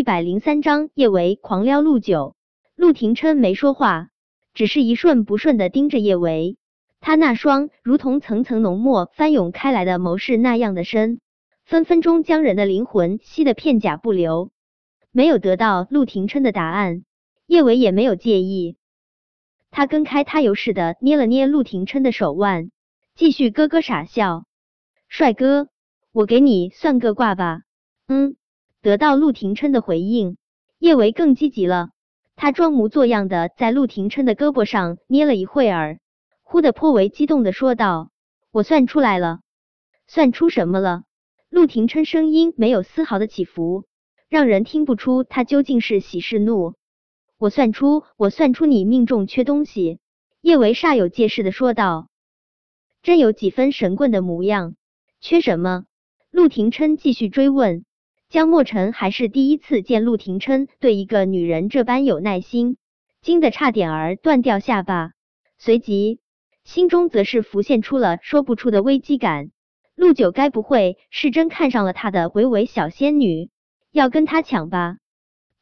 一百零三章，叶维狂撩陆九。陆廷琛没说话，只是一瞬不瞬的盯着叶维。他那双如同层层浓墨翻涌开来的眸是那样的深，分分钟将人的灵魂吸得片甲不留。没有得到陆廷琛的答案，叶维也没有介意。他跟开他油似的捏了捏陆廷琛的手腕，继续咯咯傻笑。帅哥，我给你算个卦吧。嗯。得到陆廷琛的回应，叶维更积极了。他装模作样的在陆廷琛的胳膊上捏了一会儿，忽的颇为激动的说道：“我算出来了。”算出什么了？陆廷琛声音没有丝毫的起伏，让人听不出他究竟是喜是怒。我算出，我算出你命中缺东西。叶维煞有介事的说道，真有几分神棍的模样。缺什么？陆廷琛继续追问。江墨尘还是第一次见陆廷琛对一个女人这般有耐心，惊得差点儿断掉下巴，随即心中则是浮现出了说不出的危机感。陆九该不会是真看上了他的维维小仙女，要跟他抢吧？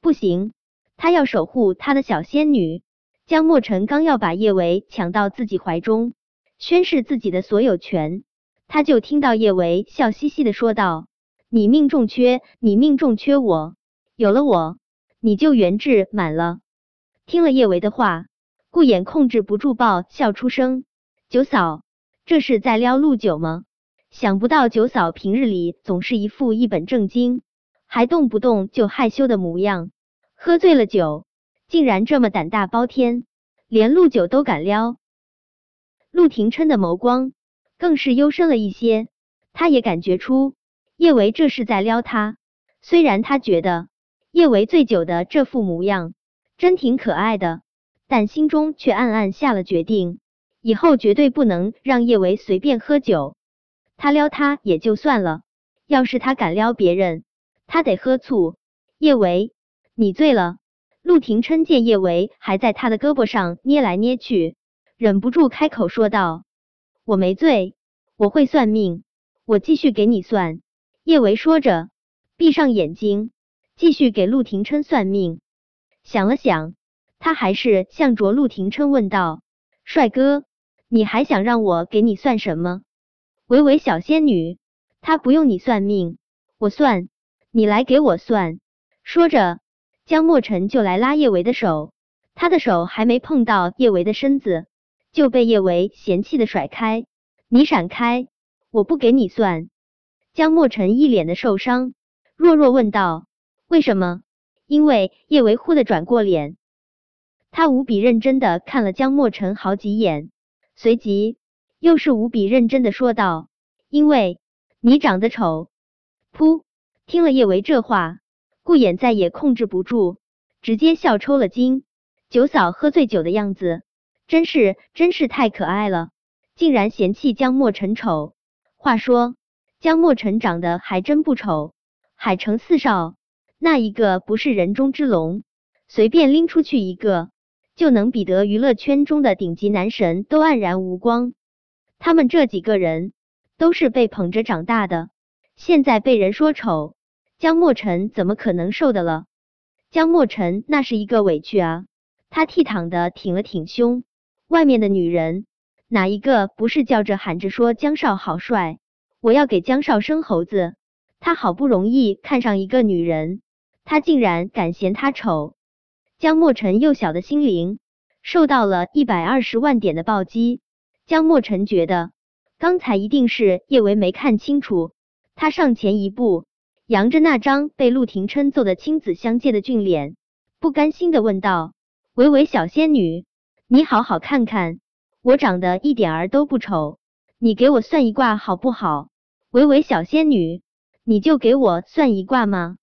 不行，他要守护他的小仙女。江墨尘刚要把叶维抢到自己怀中，宣誓自己的所有权，他就听到叶维笑嘻嘻的说道。你命中缺，你命中缺我，有了我，你就元至满了。听了叶维的话，顾衍控制不住爆笑出声。九嫂，这是在撩陆九吗？想不到九嫂平日里总是一副一本正经，还动不动就害羞的模样，喝醉了酒，竟然这么胆大包天，连陆九都敢撩。陆廷琛的眸光更是幽深了一些，他也感觉出。叶维这是在撩他，虽然他觉得叶维醉酒的这副模样真挺可爱的，但心中却暗暗下了决定，以后绝对不能让叶维随便喝酒。他撩他也就算了，要是他敢撩别人，他得喝醋。叶维，你醉了？陆廷琛见叶维还在他的胳膊上捏来捏去，忍不住开口说道：“我没醉，我会算命，我继续给你算。”叶维说着，闭上眼睛，继续给陆廷琛算命。想了想，他还是向着陆廷琛问道：“帅哥，你还想让我给你算什么？”维维小仙女，她不用你算命，我算，你来给我算。说着，江墨尘就来拉叶维的手，他的手还没碰到叶维的身子，就被叶维嫌弃的甩开：“你闪开，我不给你算。”江墨尘一脸的受伤，弱弱问道：“为什么？”因为叶维忽的转过脸，他无比认真的看了江墨尘好几眼，随即又是无比认真的说道：“因为你长得丑。”噗！听了叶维这话，顾衍再也控制不住，直接笑抽了筋。九嫂喝醉酒的样子，真是真是太可爱了，竟然嫌弃江墨尘丑。话说。江墨尘长得还真不丑，海城四少那一个不是人中之龙，随便拎出去一个就能比得娱乐圈中的顶级男神都黯然无光。他们这几个人都是被捧着长大的，现在被人说丑，江墨尘怎么可能受得了？江墨尘那是一个委屈啊，他倜傥的挺了挺胸，外面的女人哪一个不是叫着喊着说江少好帅？我要给江少生猴子，他好不容易看上一个女人，他竟然敢嫌她丑。江墨尘幼小的心灵受到了一百二十万点的暴击。江墨尘觉得刚才一定是叶维没看清楚，他上前一步，扬着那张被陆廷琛揍得青紫相间的俊脸，不甘心的问道：“维维小仙女，你好好看看，我长得一点儿都不丑。”你给我算一卦好不好？维维小仙女，你就给我算一卦吗？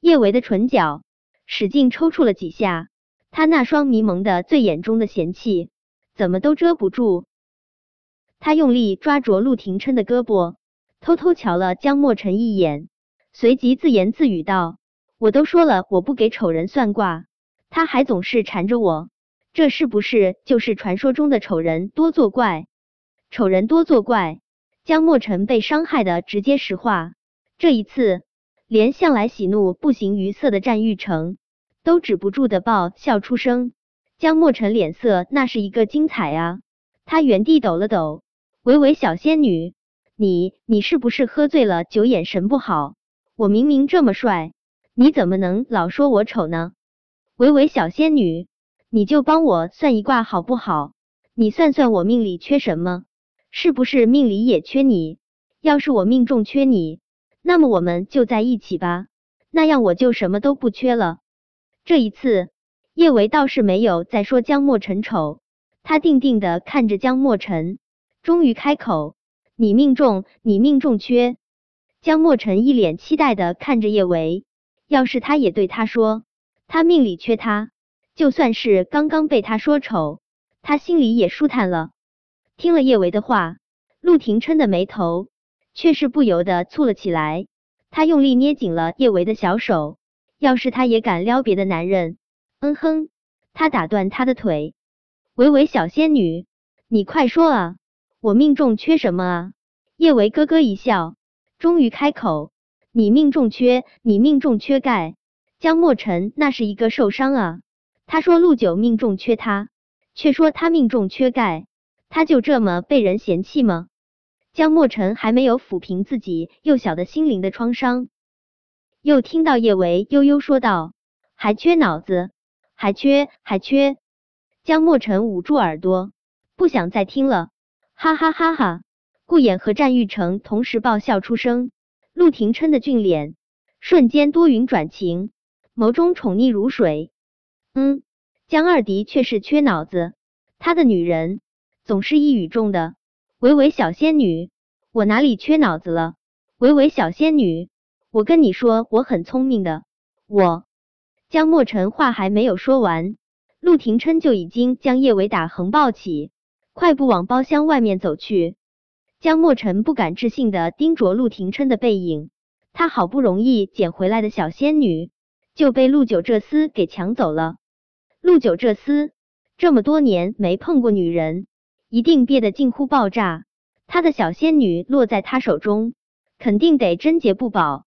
叶维的唇角使劲抽搐了几下，他那双迷蒙的醉眼中的嫌弃怎么都遮不住。他用力抓着陆廷琛的胳膊，偷偷瞧了江墨尘一眼，随即自言自语道：“我都说了我不给丑人算卦，他还总是缠着我，这是不是就是传说中的丑人多作怪？”丑人多作怪，江墨尘被伤害的直接石化。这一次，连向来喜怒不形于色的战玉成都止不住的爆笑出声。江墨尘脸色那是一个精彩啊！他原地抖了抖，维维小仙女，你你是不是喝醉了酒，眼神不好？我明明这么帅，你怎么能老说我丑呢？维维小仙女，你就帮我算一卦好不好？你算算我命里缺什么？是不是命里也缺你？要是我命中缺你，那么我们就在一起吧，那样我就什么都不缺了。这一次。叶维倒是没有再说江墨尘丑，他定定的看着江墨尘，终于开口：“你命中，你命中缺。”江墨尘一脸期待的看着叶维，要是他也对他说他命里缺他，就算是刚刚被他说丑，他心里也舒坦了。听了叶维的话，陆廷琛的眉头却是不由得蹙了起来，他用力捏紧了叶维的小手，要是他也敢撩别的男人。嗯哼，他打断他的腿，维维小仙女，你快说啊，我命中缺什么啊？叶维咯咯一笑，终于开口，你命中缺，你命中缺钙。江墨尘那是一个受伤啊，他说陆九命中缺他，却说他命中缺钙，他就这么被人嫌弃吗？江墨尘还没有抚平自己幼小的心灵的创伤，又听到叶维悠悠说道，还缺脑子。还缺，还缺！江墨尘捂住耳朵，不想再听了。哈哈哈哈！顾衍和战玉成同时爆笑出声。陆廷琛的俊脸瞬间多云转晴，眸中宠溺如水。嗯，江二的确是缺脑子，他的女人总是一语中的。维维小仙女，我哪里缺脑子了？维维小仙女，我跟你说，我很聪明的，我。江墨尘话还没有说完，陆廷琛就已经将叶维打横抱起，快步往包厢外面走去。江墨尘不敢置信的盯着陆廷琛的背影，他好不容易捡回来的小仙女就被陆九这厮给抢走了。陆九这厮这么多年没碰过女人，一定憋得近乎爆炸。他的小仙女落在他手中，肯定得贞洁不保。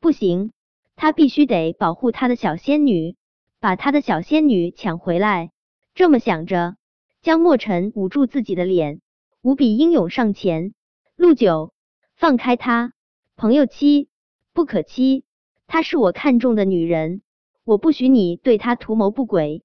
不行。他必须得保护他的小仙女，把他的小仙女抢回来。这么想着，江墨尘捂住自己的脸，无比英勇上前。陆九，放开他！朋友妻不可欺，她是我看中的女人，我不许你对她图谋不轨。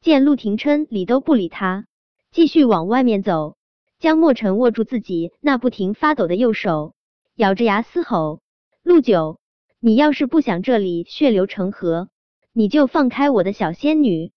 见陆廷琛理都不理他，继续往外面走。江墨尘握住自己那不停发抖的右手，咬着牙嘶吼：“陆九！”你要是不想这里血流成河，你就放开我的小仙女。